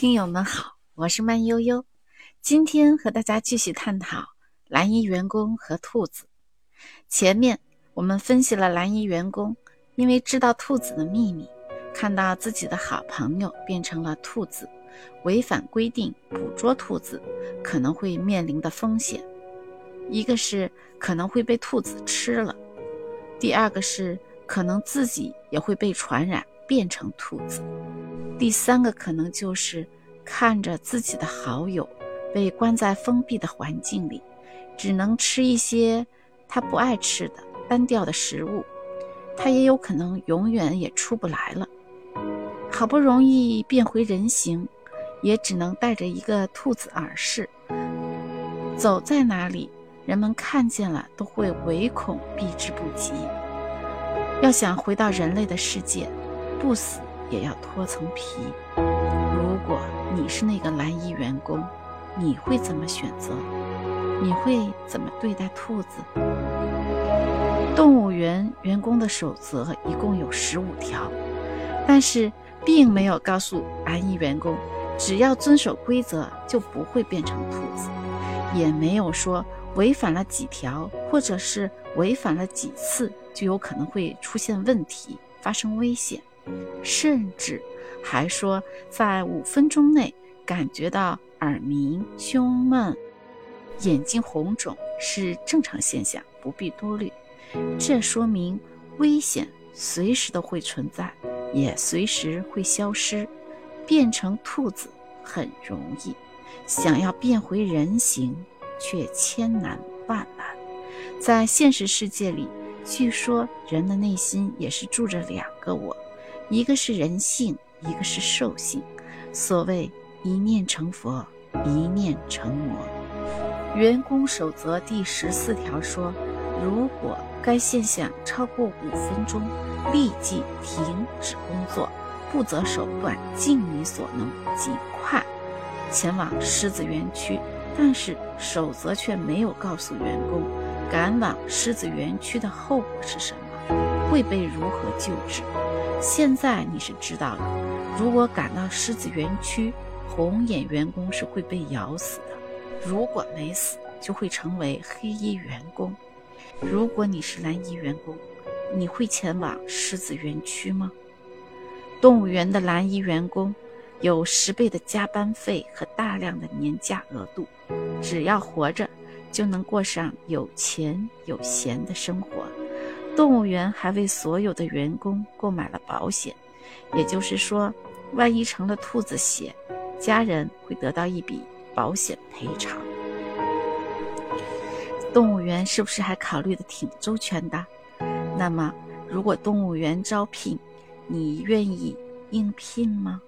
听友们好，我是慢悠悠，今天和大家继续探讨蓝衣员工和兔子。前面我们分析了蓝衣员工因为知道兔子的秘密，看到自己的好朋友变成了兔子，违反规定捕捉兔子可能会面临的风险，一个是可能会被兔子吃了，第二个是可能自己也会被传染变成兔子。第三个可能就是看着自己的好友被关在封闭的环境里，只能吃一些他不爱吃的单调的食物，他也有可能永远也出不来了。好不容易变回人形，也只能带着一个兔子耳饰，走在哪里，人们看见了都会唯恐避之不及。要想回到人类的世界，不死。也要脱层皮。如果你是那个蓝衣员工，你会怎么选择？你会怎么对待兔子？动物园员工的守则一共有十五条，但是并没有告诉蓝衣员工，只要遵守规则就不会变成兔子，也没有说违反了几条或者是违反了几次就有可能会出现问题，发生危险。甚至还说，在五分钟内感觉到耳鸣、胸闷、眼睛红肿是正常现象，不必多虑。这说明危险随时都会存在，也随时会消失。变成兔子很容易，想要变回人形却千难万难。在现实世界里，据说人的内心也是住着两个我。一个是人性，一个是兽性。所谓一念成佛，一念成魔。员工守则第十四条说：如果该现象超过五分钟，立即停止工作，不择手段，尽你所能，尽快前往狮子园区。但是守则却没有告诉员工，赶往狮子园区的后果是什么，会被如何救治。现在你是知道了，如果赶到狮子园区，红眼员工是会被咬死的；如果没死，就会成为黑衣员工。如果你是蓝衣员工，你会前往狮子园区吗？动物园的蓝衣员工有十倍的加班费和大量的年假额度，只要活着，就能过上有钱有闲的生活。动物园还为所有的员工购买了保险，也就是说，万一成了兔子血，家人会得到一笔保险赔偿。动物园是不是还考虑的挺周全的？那么，如果动物园招聘，你愿意应聘吗？